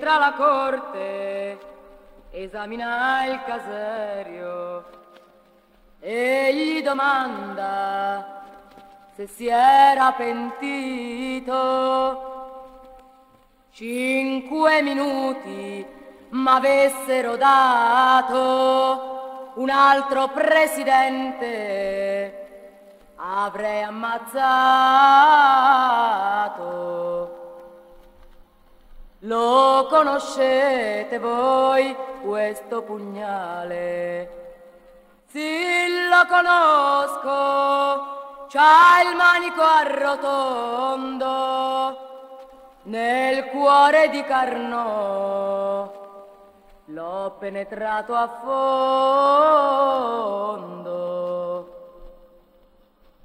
entra alla corte, esamina il caserio e gli domanda se si era pentito. Cinque minuti m'avessero dato un altro presidente avrei ammazzato. Lo conoscete voi questo pugnale? Sì, lo conosco, c'ha il manico arrotondo nel cuore di Carnò. L'ho penetrato a fondo.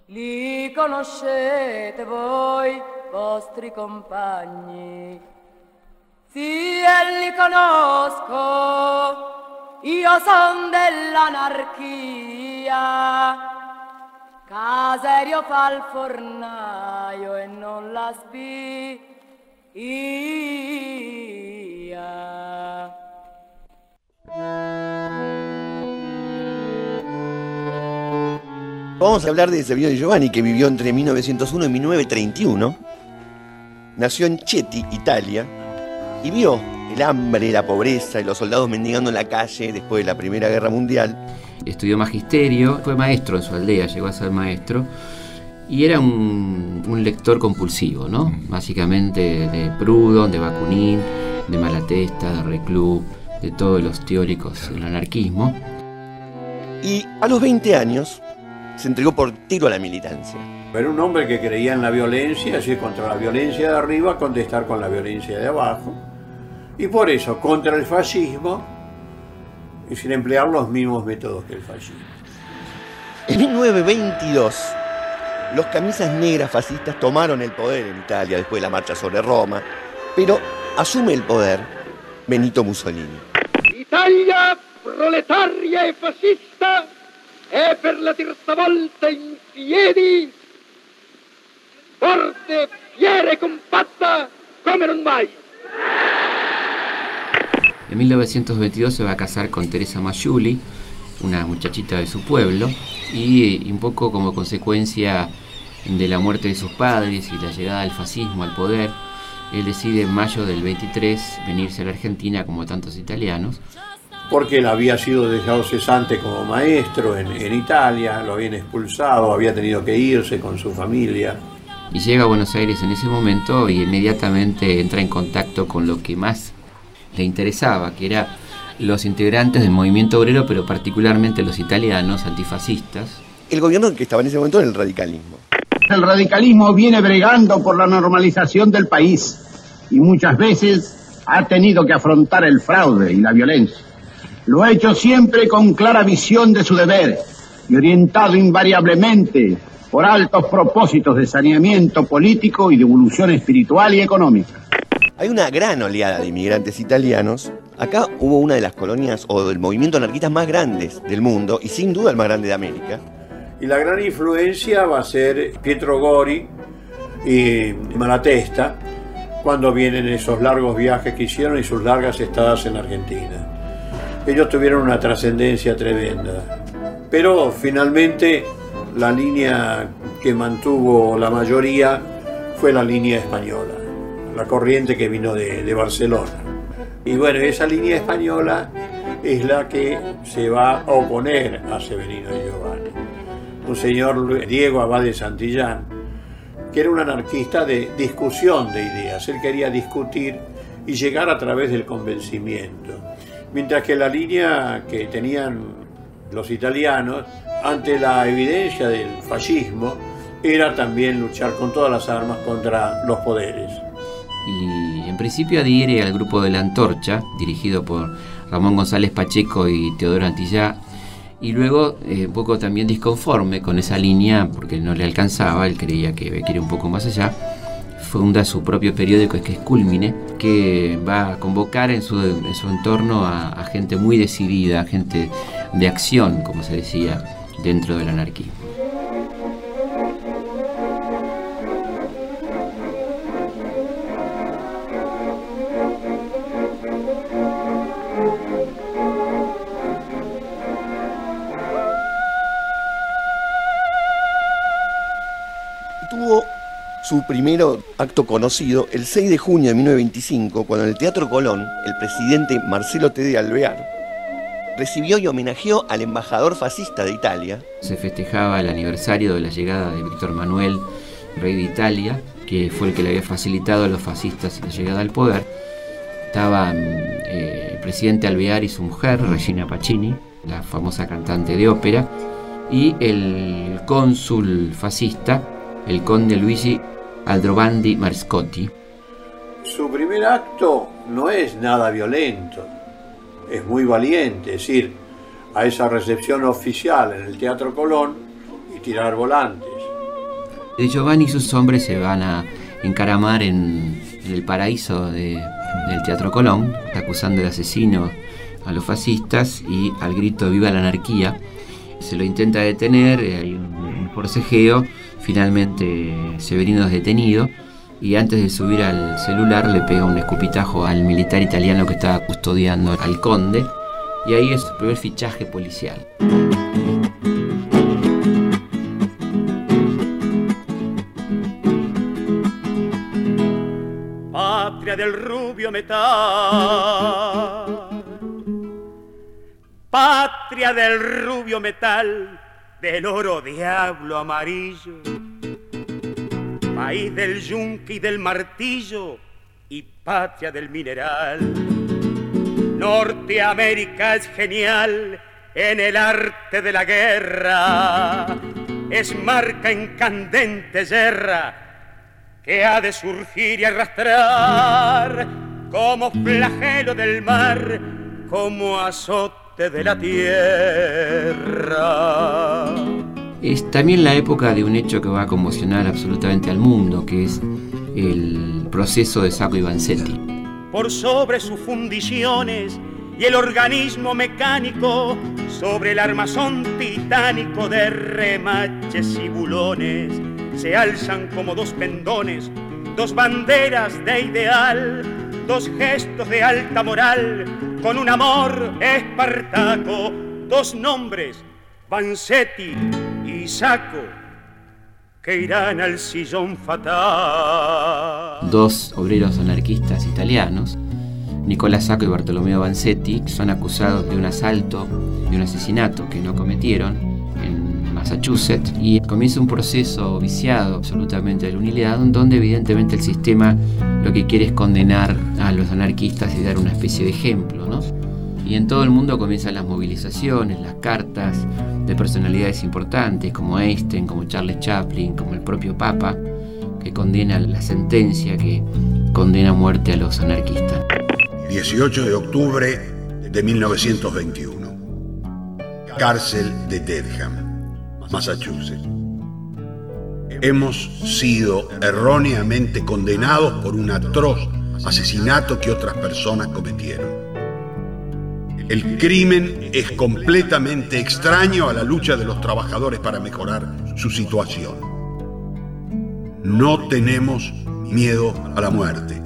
Li conoscete voi, vostri compagni? Sì, e li conosco, io son dell'anarchia. Caserio fa fornaio e non la spia. Vamos a hablar de Servino di Giovanni, que vivió entre 1901 y 1931. Nació en Chieti, Italia, y vio el hambre, la pobreza y los soldados mendigando en la calle después de la Primera Guerra Mundial. Estudió magisterio, fue maestro en su aldea, llegó a ser maestro, y era un, un lector compulsivo, ¿no? Básicamente de Proudhon, de Bakunin, de Malatesta, de Reclus, de todos los teóricos del anarquismo. Y a los 20 años se entregó por tiro a la militancia. Era un hombre que creía en la violencia, así contra la violencia de arriba, contestar con la violencia de abajo. Y por eso, contra el fascismo, y sin emplear los mismos métodos que el fascismo. En 1922, los camisas negras fascistas tomaron el poder en Italia después de la marcha sobre Roma, pero asume el poder Benito Mussolini. Italia proletaria e fascista è per la terza volta in piedi, forte, fiera e compatta come non mai. En 1922 se va a casar con Teresa Mayuli, una muchachita de su pueblo, y un poco como consecuencia de la muerte de sus padres y la llegada del fascismo al poder, él decide en mayo del 23 venirse a la Argentina como tantos italianos. Porque él había sido dejado cesante como maestro en, en Italia, lo habían expulsado, había tenido que irse con su familia. Y llega a Buenos Aires en ese momento y inmediatamente entra en contacto con lo que más le interesaba, que era los integrantes del movimiento obrero, pero particularmente los italianos antifascistas. El gobierno que estaba en ese momento era el radicalismo. El radicalismo viene bregando por la normalización del país y muchas veces ha tenido que afrontar el fraude y la violencia. Lo ha hecho siempre con clara visión de su deber y orientado invariablemente por altos propósitos de saneamiento político y de evolución espiritual y económica. Hay una gran oleada de inmigrantes italianos. Acá hubo una de las colonias o del movimiento anarquista más grandes del mundo y sin duda el más grande de América. Y la gran influencia va a ser Pietro Gori y Malatesta cuando vienen esos largos viajes que hicieron y sus largas estadas en Argentina. Ellos tuvieron una trascendencia tremenda. Pero finalmente la línea que mantuvo la mayoría fue la línea española, la corriente que vino de, de Barcelona. Y bueno, esa línea española es la que se va a oponer a Severino y Giovanni. Un señor Diego Abad de Santillán, que era un anarquista de discusión de ideas. Él quería discutir y llegar a través del convencimiento. Mientras que la línea que tenían los italianos ante la evidencia del fascismo era también luchar con todas las armas contra los poderes. Y en principio adhiere al grupo de la Antorcha, dirigido por Ramón González Pacheco y Teodoro Antillá, y luego eh, un poco también disconforme con esa línea, porque no le alcanzaba, él creía que quería un poco más allá, funda su propio periódico que es Culmine, que va a convocar en su, en su entorno a, a gente muy decidida, a gente de acción, como se decía, dentro del anarquismo. Su primer acto conocido el 6 de junio de 1925, cuando en el Teatro Colón el presidente Marcelo T. de Alvear recibió y homenajeó al embajador fascista de Italia. Se festejaba el aniversario de la llegada de Víctor Manuel, rey de Italia, que fue el que le había facilitado a los fascistas la llegada al poder. Estaban eh, el presidente Alvear y su mujer, Regina Pacini, la famosa cantante de ópera, y el cónsul fascista, el conde Luigi Aldrovandi Marscotti. Su primer acto no es nada violento, es muy valiente, es ir a esa recepción oficial en el Teatro Colón y tirar volantes. De Giovanni y sus hombres se van a encaramar en, en el paraíso de, del Teatro Colón, acusando de asesino a los fascistas y al grito Viva la anarquía. Se lo intenta detener, eh, hay un forcejeo, finalmente Severino es detenido y antes de subir al celular le pega un escupitajo al militar italiano que estaba custodiando al conde. Y ahí es su primer fichaje policial. Patria del rubio metal, patria del rubio metal, del oro diablo amarillo país del yunque y del martillo y patria del mineral. Norteamérica es genial en el arte de la guerra, es marca en candente guerra que ha de surgir y arrastrar como flagelo del mar, como azote de la tierra. Es también la época de un hecho que va a conmocionar absolutamente al mundo, que es el proceso de Sacco y Vanzetti. Por sobre sus fundiciones y el organismo mecánico, sobre el armazón titánico de remaches y bulones, se alzan como dos pendones, dos banderas de ideal, dos gestos de alta moral, con un amor espartaco, dos nombres, Vanzetti y Saco, que irán al sillón fatal. Dos obreros anarquistas italianos, Nicolás Sacco y Bartolomeo Vanzetti, son acusados de un asalto, de un asesinato que no cometieron en Massachusetts y comienza un proceso viciado absolutamente de la unidad donde evidentemente el sistema lo que quiere es condenar a los anarquistas y dar una especie de ejemplo, ¿no? Y en todo el mundo comienzan las movilizaciones, las cartas de personalidades importantes como Einstein, como Charles Chaplin, como el propio Papa, que condena la sentencia que condena a muerte a los anarquistas. 18 de octubre de 1921. Cárcel de Dedham, Massachusetts. Hemos sido erróneamente condenados por un atroz asesinato que otras personas cometieron. El crimen es completamente extraño a la lucha de los trabajadores para mejorar su situación. No tenemos miedo a la muerte.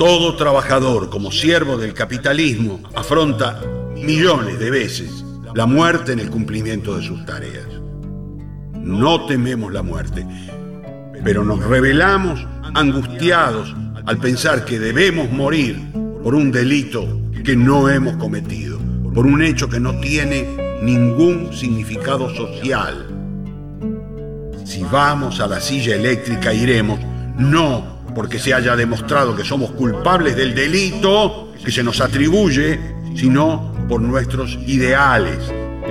Todo trabajador, como siervo del capitalismo, afronta millones de veces la muerte en el cumplimiento de sus tareas. No tememos la muerte, pero nos rebelamos angustiados al pensar que debemos morir por un delito que no hemos cometido, por un hecho que no tiene ningún significado social. Si vamos a la silla eléctrica iremos, no porque se haya demostrado que somos culpables del delito que se nos atribuye, sino por nuestros ideales.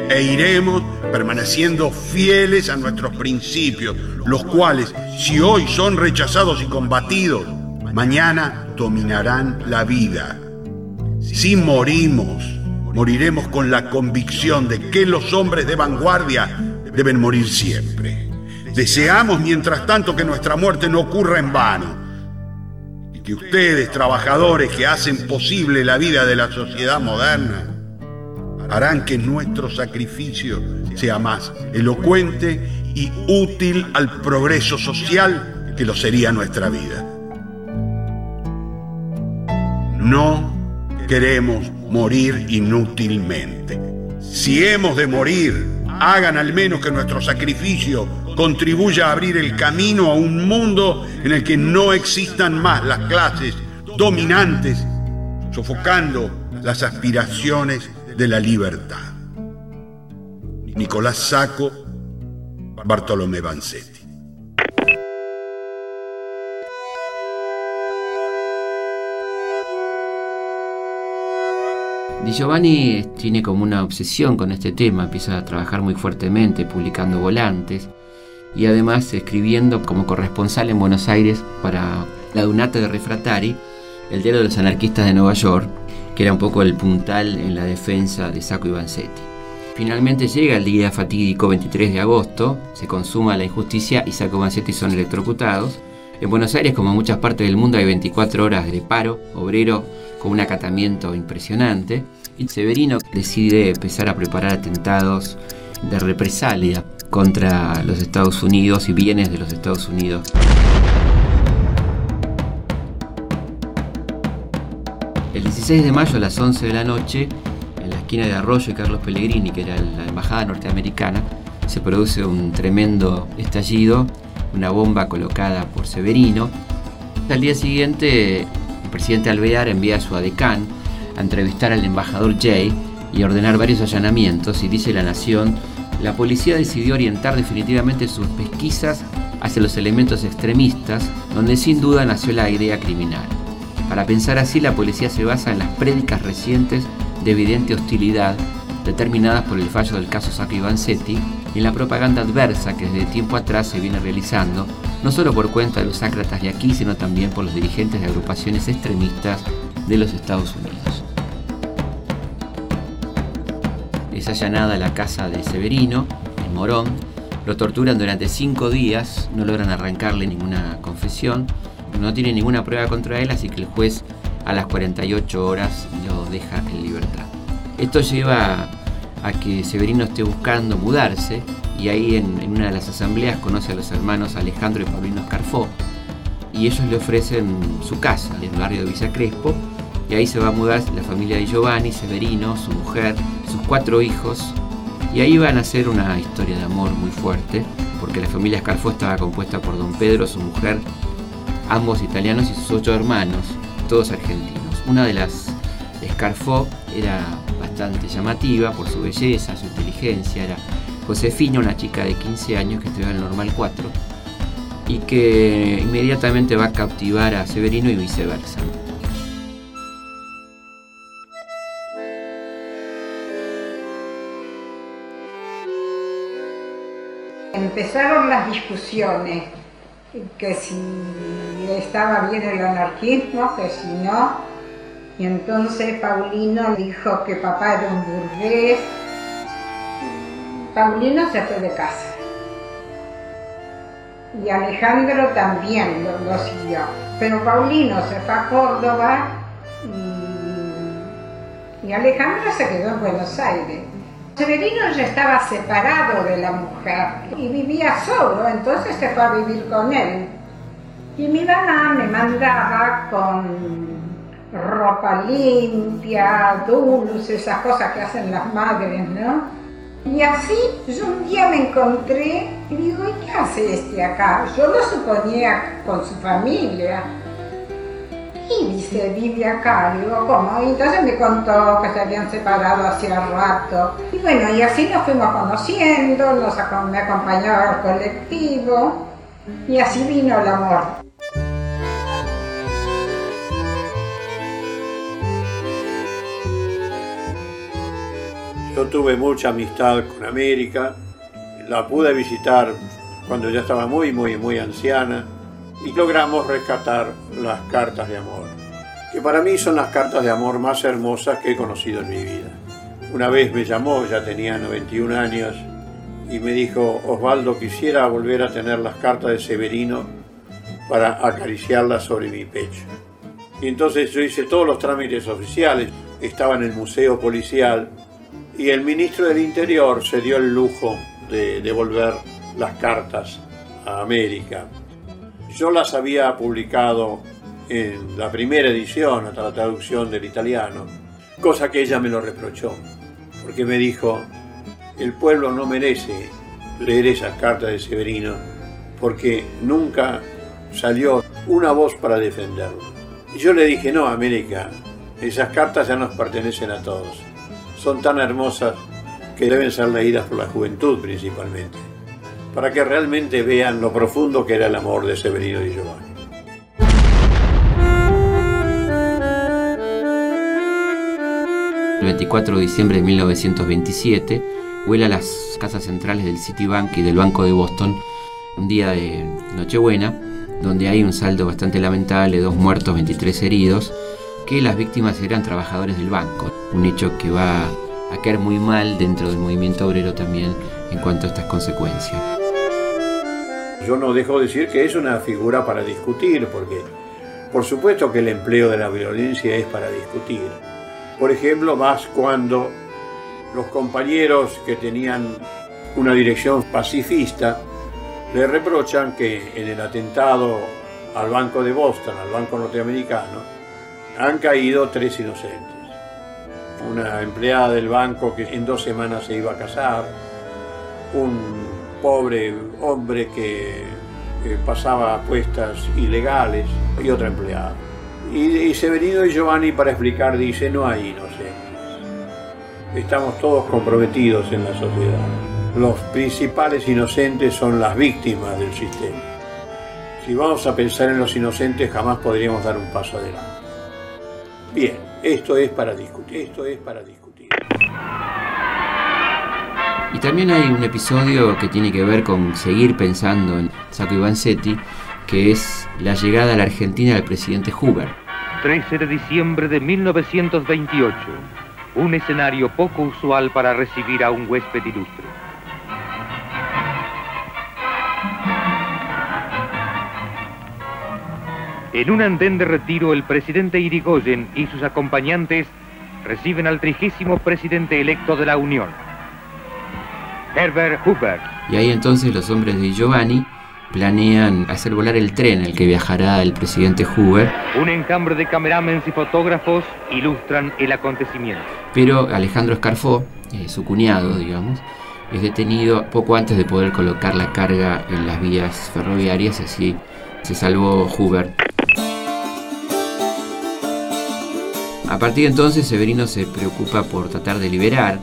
E iremos permaneciendo fieles a nuestros principios, los cuales, si hoy son rechazados y combatidos, mañana dominarán la vida. Si morimos, moriremos con la convicción de que los hombres de vanguardia deben morir siempre. Deseamos, mientras tanto, que nuestra muerte no ocurra en vano. Y que ustedes, trabajadores que hacen posible la vida de la sociedad moderna, harán que nuestro sacrificio sea más elocuente y útil al progreso social que lo sería nuestra vida. No queremos morir inútilmente. Si hemos de morir, hagan al menos que nuestro sacrificio contribuya a abrir el camino a un mundo en el que no existan más las clases dominantes, sofocando las aspiraciones de la libertad. Nicolás Sacco, Bartolomé Vanzetti. Di Giovanni tiene como una obsesión con este tema, empieza a trabajar muy fuertemente, publicando volantes y además escribiendo como corresponsal en Buenos Aires para la Dunata de Refratari, el diario de los anarquistas de Nueva York, que era un poco el puntal en la defensa de Sacco y Vanzetti. Finalmente llega el día fatídico 23 de agosto, se consuma la injusticia y Sacco y Vanzetti son electrocutados. En Buenos Aires, como en muchas partes del mundo, hay 24 horas de paro obrero con un acatamiento impresionante. Y Severino decide empezar a preparar atentados de represalia contra los Estados Unidos y bienes de los Estados Unidos. El 16 de mayo a las 11 de la noche, en la esquina de Arroyo y Carlos Pellegrini, que era la embajada norteamericana, se produce un tremendo estallido, una bomba colocada por Severino. Al día siguiente, presidente Alvear envía a su adecán a entrevistar al embajador Jay y ordenar varios allanamientos y dice La Nación, la policía decidió orientar definitivamente sus pesquisas hacia los elementos extremistas, donde sin duda nació la idea criminal. Para pensar así, la policía se basa en las prédicas recientes de evidente hostilidad determinadas por el fallo del caso Sacco y Vanzetti y en la propaganda adversa que desde tiempo atrás se viene realizando, no solo por cuenta de los sácratas de aquí, sino también por los dirigentes de agrupaciones extremistas de los Estados Unidos. Es allanada la casa de Severino, en Morón, lo torturan durante cinco días, no logran arrancarle ninguna confesión, no tiene ninguna prueba contra él, así que el juez a las 48 horas lo deja en libertad. Esto lleva a que Severino esté buscando mudarse y ahí en, una de las asambleas conoce a los hermanos Alejandro y Paulino Escarfó y ellos le ofrecen su casa en el barrio de Villa Crespo y ahí se va a mudar la familia de Giovanni, Severino, su mujer, sus cuatro hijos y ahí van a hacer una historia de amor muy fuerte porque la familia Escarfó estaba compuesta por don Pedro, su mujer, ambos italianos y sus ocho hermanos, todos argentinos. Una de las Escarfó era bastante llamativa por su belleza, su inteligencia. Era Josefina, una chica de 15 años que estudiaba en el Normal 4 y que inmediatamente va a cautivar a Severino y viceversa. Empezaron las discusiones, que si estaba bien el anarquismo, que si no, y entonces Paulino dijo que papá era un burgués. Paulino se fue de casa. Y Alejandro también lo, siguió. Pero Paulino se fue a Córdoba y, y Alejandro se quedó en Buenos Aires. Severino ya estaba separado de la mujer y vivía solo, entonces se fue a vivir con él. Y mi mamá me mandaba con ropa limpia, dulce, esas cosas que hacen las madres, ¿no? Y así yo un día me encontré y digo, ¿y qué hace este acá? Yo lo suponía con su familia. Y dice, vive acá. Digo, ¿cómo? Y entonces me contó que se habían separado hacía rato. Y bueno, y así nos fuimos conociendo, nos, me acompañaba al colectivo. Y así vino el amor. Yo tuve mucha amistad con América, la pude visitar cuando ya estaba muy, muy, muy anciana y logramos rescatar las cartas de amor, que para mí son las cartas de amor más hermosas que he conocido en mi vida. Una vez me llamó, ya tenía 91 años, y me dijo, Osvaldo, quisiera volver a tener las cartas de Severino para acariciarlas sobre mi pecho. Y entonces yo hice todos los trámites oficiales, estaba en el Museo Policial y el ministro del Interior se dio el lujo de devolver las cartas a América. Yo las había publicado en la primera edición, hasta la traducción del italiano, cosa que ella me lo reprochó, porque me dijo, el pueblo no merece leer esas cartas de Severino, porque nunca salió una voz para defenderlo. Y yo le dije, no, América, esas cartas ya nos pertenecen a todos. Son tan hermosas que deben ser leídas por la juventud principalmente, para que realmente vean lo profundo que era el amor de Severino y Giovanni. El 24 de diciembre de 1927, vuela a las casas centrales del Citibank y del Banco de Boston, un día de Nochebuena, donde hay un saldo bastante lamentable, dos muertos, 23 heridos, que las víctimas eran trabajadores del banco, un hecho que va a caer muy mal dentro del movimiento obrero también en cuanto a estas consecuencias. Yo no dejo de decir que es una figura para discutir, porque por supuesto que el empleo de la violencia es para discutir. Por ejemplo, más cuando los compañeros que tenían una dirección pacifista le reprochan que en el atentado al Banco de Boston, al Banco Norteamericano, han caído tres inocentes. Una empleada del banco que en dos semanas se iba a casar, un pobre hombre que, pasaba apuestas ilegales y otra empleada. Y, y Severino y Giovanni para explicar dice, no hay inocentes. Estamos todos comprometidos en la sociedad. Los principales inocentes son las víctimas del sistema. Si vamos a pensar en los inocentes jamás podríamos dar un paso adelante. Bien, esto es para discutir, esto es para discutir. Y también hay un episodio que tiene que ver con seguir pensando en Sacco Vanzetti, que es la llegada a la Argentina del presidente Hoover. 13 de diciembre de 1928. Un escenario poco usual para recibir a un huésped ilustre. En un andén de retiro, el presidente Irigoyen y sus acompañantes reciben al trigésimo presidente electo de la Unión, Herbert Hoover. Y ahí entonces los hombres de Giovanni planean hacer volar el tren en el que viajará el presidente Hoover. Un encambre de camerámenes y fotógrafos ilustran el acontecimiento. Pero Alejandro Escarfó, eh, su cuñado, digamos, es detenido poco antes de poder colocar la carga en las vías ferroviarias, así se salvó Hoover. A partir de entonces Severino se preocupa por tratar de liberar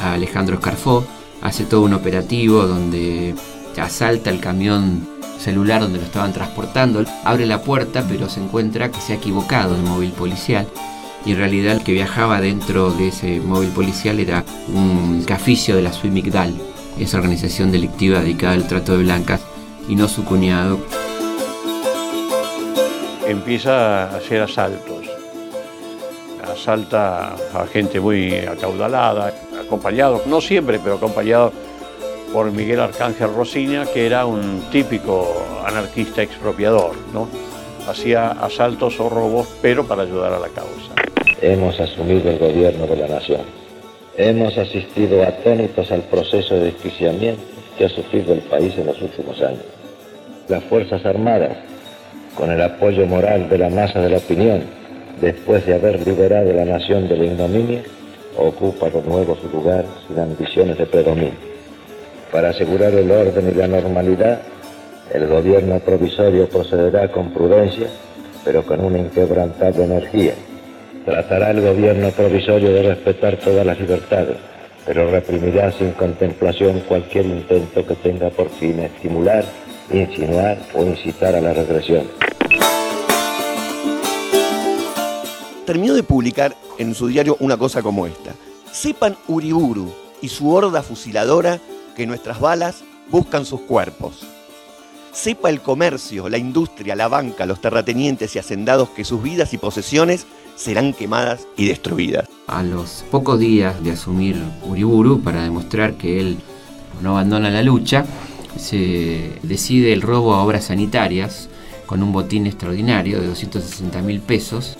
a Alejandro Escarfó, hace todo un operativo donde asalta el camión celular donde lo estaban transportando, abre la puerta pero se encuentra que se ha equivocado el móvil policial. Y en realidad el que viajaba dentro de ese móvil policial era un caficio de la Suimigdal, esa organización delictiva dedicada al trato de blancas y no su cuñado. Empieza a hacer asaltos, asalta a gente muy acaudalada, acompañado, no siempre, pero acompañado por Miguel Arcángel Rosiña, que era un típico anarquista expropiador, ¿no? Hacía asaltos o robos, pero para ayudar a la causa. Hemos asumido el gobierno de la nación. Hemos asistido atónitos al proceso de desquiciamiento que ha sufrido el país en los últimos años. Las Fuerzas Armadas, con el apoyo moral de la masa de la opinión, después de haber liberado la nación de la ignominia, ocupa de nuevo su lugar sin ambiciones de predominio. Para asegurar el orden y la normalidad, el gobierno provisorio procederá con prudencia, pero con una inquebrantable energía. Tratará el gobierno provisorio de respetar todas las libertades, pero reprimirá sin contemplación cualquier intento que tenga por fin estimular, insinuar o incitar a la regresión. Terminó de publicar en su diario una cosa como esta. Sepan Uriburu y su horda fusiladora que nuestras balas buscan sus cuerpos. Sepa el comercio, la industria, la banca, los terratenientes y hacendados que sus vidas y posesiones serán quemadas y destruidas. A los pocos días de asumir Uriburu, para demostrar que él no abandona la lucha, se decide el robo a obras sanitarias con un botín extraordinario de 260 mil pesos.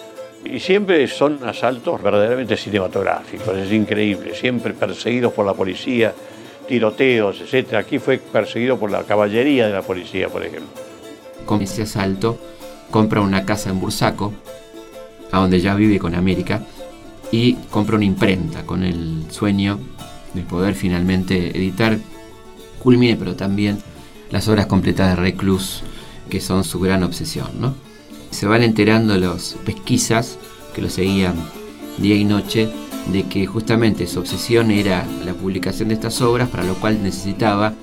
Y siempre son asaltos verdaderamente cinematográficos, es increíble, siempre perseguidos por la policía, tiroteos, etc. Aquí fue perseguido por la caballería de la policía, por ejemplo. Con ese asalto compra una casa en Bursaco, a donde ya vive con América, y compra una imprenta con el sueño de poder finalmente editar culmine, pero también las obras completas de Reclus, que son su gran obsesión. ¿no? Se van enterando los pesquisas que lo seguían día y noche de que justamente su obsesión era la publicación de estas obras, para lo cual necesitaba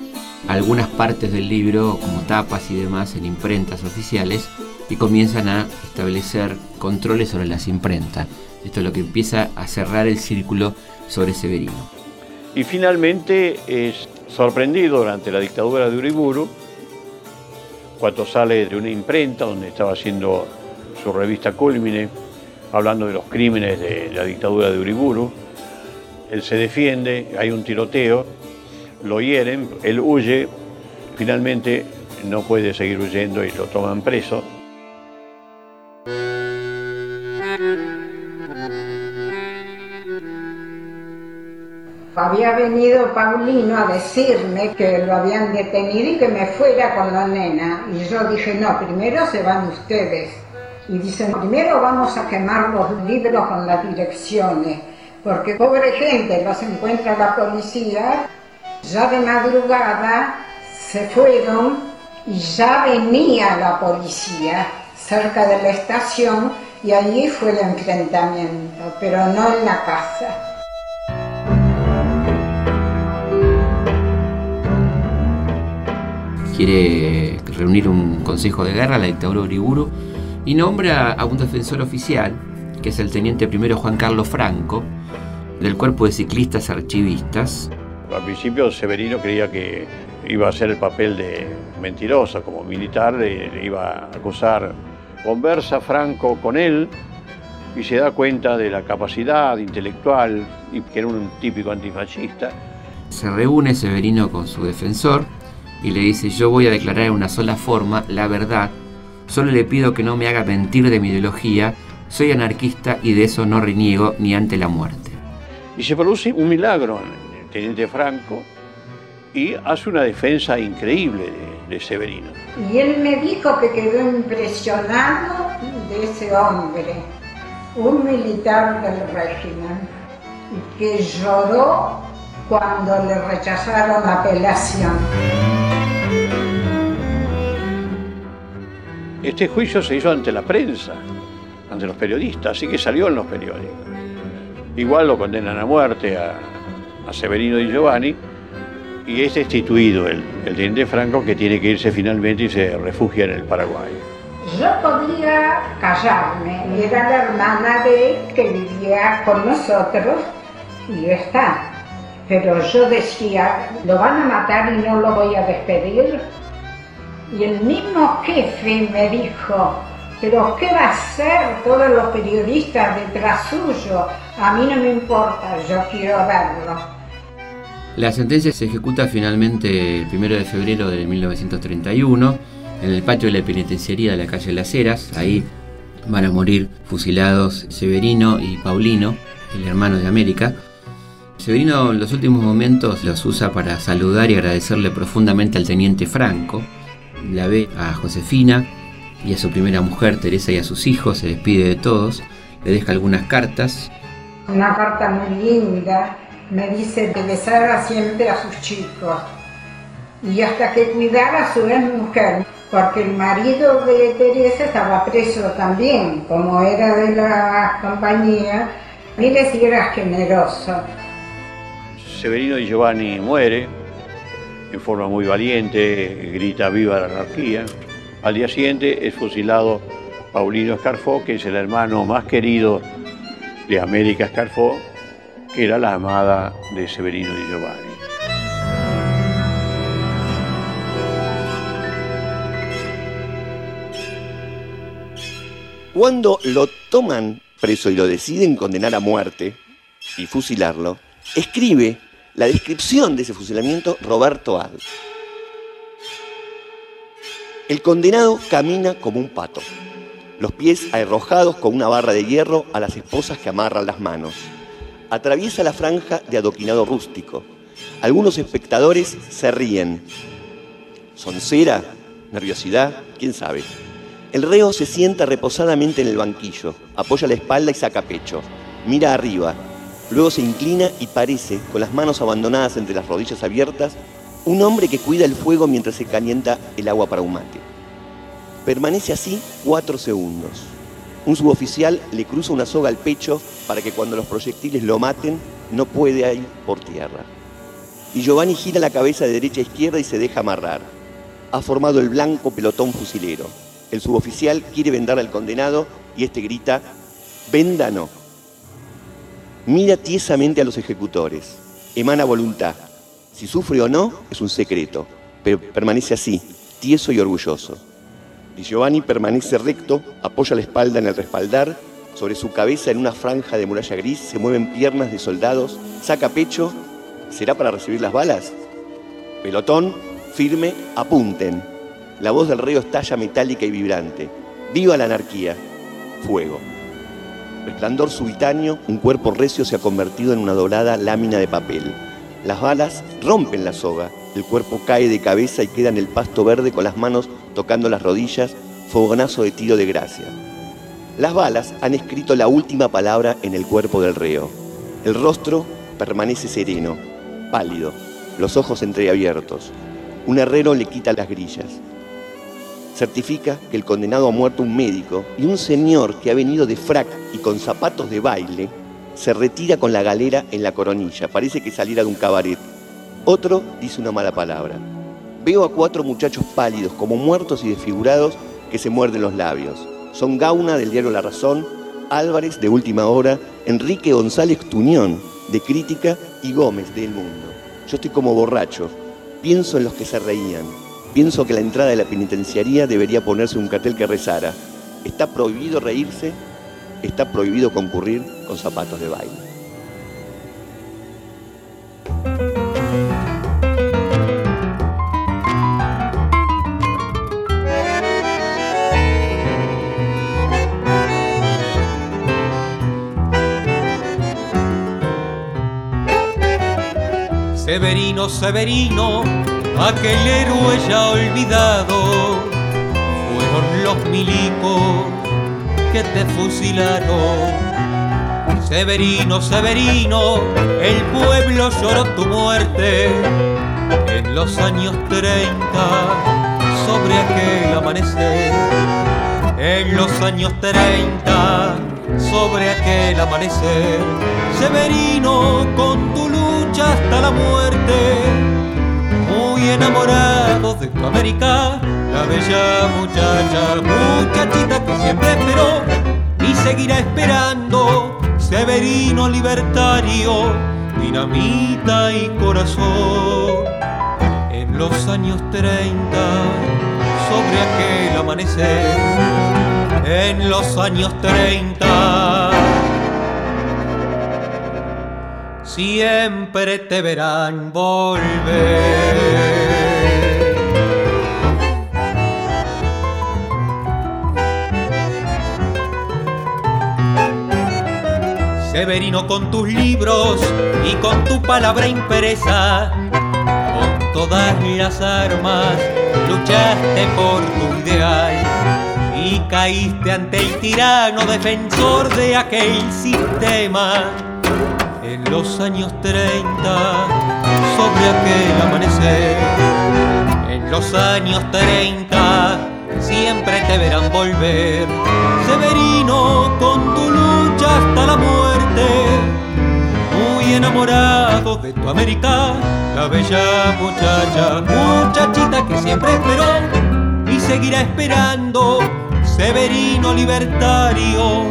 algunas partes del libro como tapas y demás en imprentas oficiales y comienzan a establecer controles sobre las imprentas. Esto es lo que empieza a cerrar el círculo sobre Severino. Y finalmente es sorprendido durante la dictadura de Uriburu, cuando sale de una imprenta donde estaba haciendo su revista Culmine, hablando de los crímenes de la dictadura de Uriburu. Él se defiende, hay un tiroteo, lo hieren, él huye, finalmente no puede seguir huyendo y lo toman preso. Había venido Paulino a decirme que lo habían detenido y que me fuera con la nena. Y yo dije, no, primero se van ustedes. Y dicen, primero vamos a quemar los libros con las direcciones, porque pobre gente, los encuentra la policía. Ya de madrugada se fueron y ya venía la policía cerca de la estación y allí fue el enfrentamiento, pero no en la casa. Quiere reunir un consejo de guerra, la dictadura Uriburu, y nombra a un defensor oficial, que es el teniente primero Juan Carlos Franco, del cuerpo de ciclistas archivistas. Al principio Severino creía que iba a hacer el papel de mentiroso como militar, le iba a acusar. Conversa Franco con él y se da cuenta de la capacidad intelectual y que era un típico antifascista. Se reúne Severino con su defensor y le dice, yo voy a declarar en una sola forma la verdad, solo le pido que no me haga mentir de mi ideología, soy anarquista y de eso no reniego ni ante la muerte. Y se produce un milagro en el teniente Franco y hace una defensa increíble de, de Severino. Y él me dijo que quedó impresionado de ese hombre, un militar del régimen, y que lloró cuando le rechazaron la apelación. Este juicio se hizo ante la prensa, ante los periodistas, así que salió en los periódicos. Igual lo condenan a muerte a, Severino Di Giovanni y es destituido el, el teniente Franco que tiene que irse finalmente y se refugia en el Paraguay. Yo podía callarme, era la hermana de él que vivía con nosotros y está. Pero yo decía, lo van a matar y no lo voy a despedir. Y el mismo jefe me dijo, pero ¿qué va a hacer todos los periodistas detrás suyo? A mí no me importa, yo quiero verlo. La sentencia se ejecuta finalmente el 1 de febrero de 1931 en el patio de la penitenciaría de la calle Las Heras. Ahí van a morir fusilados Severino y Paulino, el hermano de América. Severino en los últimos momentos los usa para saludar y agradecerle profundamente al teniente Franco. La ve a Josefina y a su primera mujer, Teresa, y a sus hijos, se despide de todos, le deja algunas cartas. Una carta muy linda, me dice que besara siempre a sus chicos y hasta que cuidara a su ex mujer, porque el marido de Teresa estaba preso también, como era de la compañía. Mire si era generoso. Severino Giovanni muere en forma muy valiente, grita viva la anarquía. Al día siguiente es fusilado Paulino Escarfó, que es el hermano más querido de América Escarfó, que era la amada de Severino Di Giovanni. Cuando lo toman preso y lo deciden condenar a muerte y fusilarlo, escribe la descripción de ese fusilamiento Roberto Ad. El condenado camina como un pato, los pies arrojados con una barra de hierro a las esposas que amarran las manos. Atraviesa la franja de adoquinado rústico. Algunos espectadores se ríen. ¿Soncera? ¿Nerviosidad? ¿Quién sabe? El reo se sienta reposadamente en el banquillo, apoya la espalda y saca pecho. Mira arriba, luego se inclina y parece, con las manos abandonadas entre las rodillas abiertas, Un hombre que cuida el fuego mientras se calienta el agua para un mate. Permanece así cuatro segundos. Un suboficial le cruza una soga al pecho para que cuando los proyectiles lo maten no puede ir por tierra. Y Giovanni gira la cabeza de derecha a izquierda y se deja amarrar. Ha formado el blanco pelotón fusilero. El suboficial quiere vendar al condenado y este grita, venda no. Mira tiesamente a los ejecutores. Emana voluntad. Si sufre o no es un secreto, pero permanece así, tieso y orgulloso. Di Giovanni permanece recto, apoya la espalda en el respaldar, sobre su cabeza en una franja de muralla gris se mueven piernas de soldados, saca pecho, ¿será para recibir las balas? Pelotón, firme, apunten. La voz del reo estalla metálica y vibrante. ¡Viva la anarquía! Fuego. Resplandor subitáneo, un cuerpo recio se ha convertido en una dorada lámina de papel. Las balas rompen la soga, el cuerpo cae de cabeza y queda en el pasto verde con las manos tocando las rodillas, fogonazo de tiro de gracia. Las balas han escrito la última palabra en el cuerpo del reo. El rostro permanece sereno, pálido, los ojos entreabiertos. Un herrero le quita las grillas. Certifica que el condenado ha muerto un médico y un señor que ha venido de frac y con zapatos de baile se retira con la galera en la coronilla. Parece que saliera de un cabaret. Otro dice una mala palabra. Veo a cuatro muchachos pálidos, como muertos y desfigurados, que se muerden los labios. Son Gauna del diario La Razón, Álvarez de Última Hora, Enrique González Tuñón de Crítica y Gómez de El Mundo. Yo estoy como borracho. Pienso en los que se reían. Pienso que la entrada de la penitenciaría debería ponerse un cartel que rezara. Está prohibido reírse, está prohibido concurrir con zapatos de baile. Severino, Severino, aquel héroe ya olvidado, fueron los milicos que te fusilaron. Severino, Severino, el pueblo lloró tu muerte en los años 30 sobre aquel amanecer. En los años 30 sobre aquel amanecer. Severino, con tu lucha hasta la muerte, muy enamorado de tu América, la bella muchacha, muchachita que siempre esperó y seguirá esperando. Severino libertario, dinamita y corazón. En los años 30, sobre aquel amanecer, en los años 30, siempre te verán volver. Severino con tus libros y con tu palabra impresa, con todas las armas luchaste por tu ideal y caíste ante el tirano defensor de aquel sistema. En los años 30, sobre aquel amanecer, en los años 30, siempre te verán volver. Severino, con tu lucha hasta la muerte, enamorado de tu América, la bella muchacha, muchachita que siempre esperó y seguirá esperando. Severino libertario,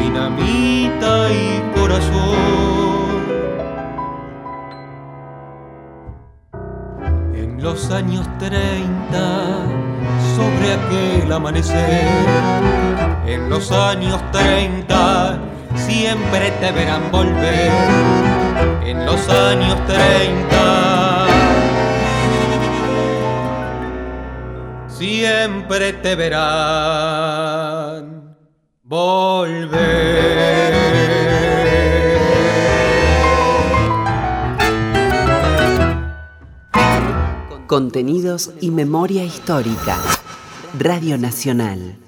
dinamita y corazón. En los años 30, sobre aquel amanecer, en los años 30, siempre te verán volver. En los años 30, siempre te verán volver. Contenidos y memoria histórica. Radio Nacional.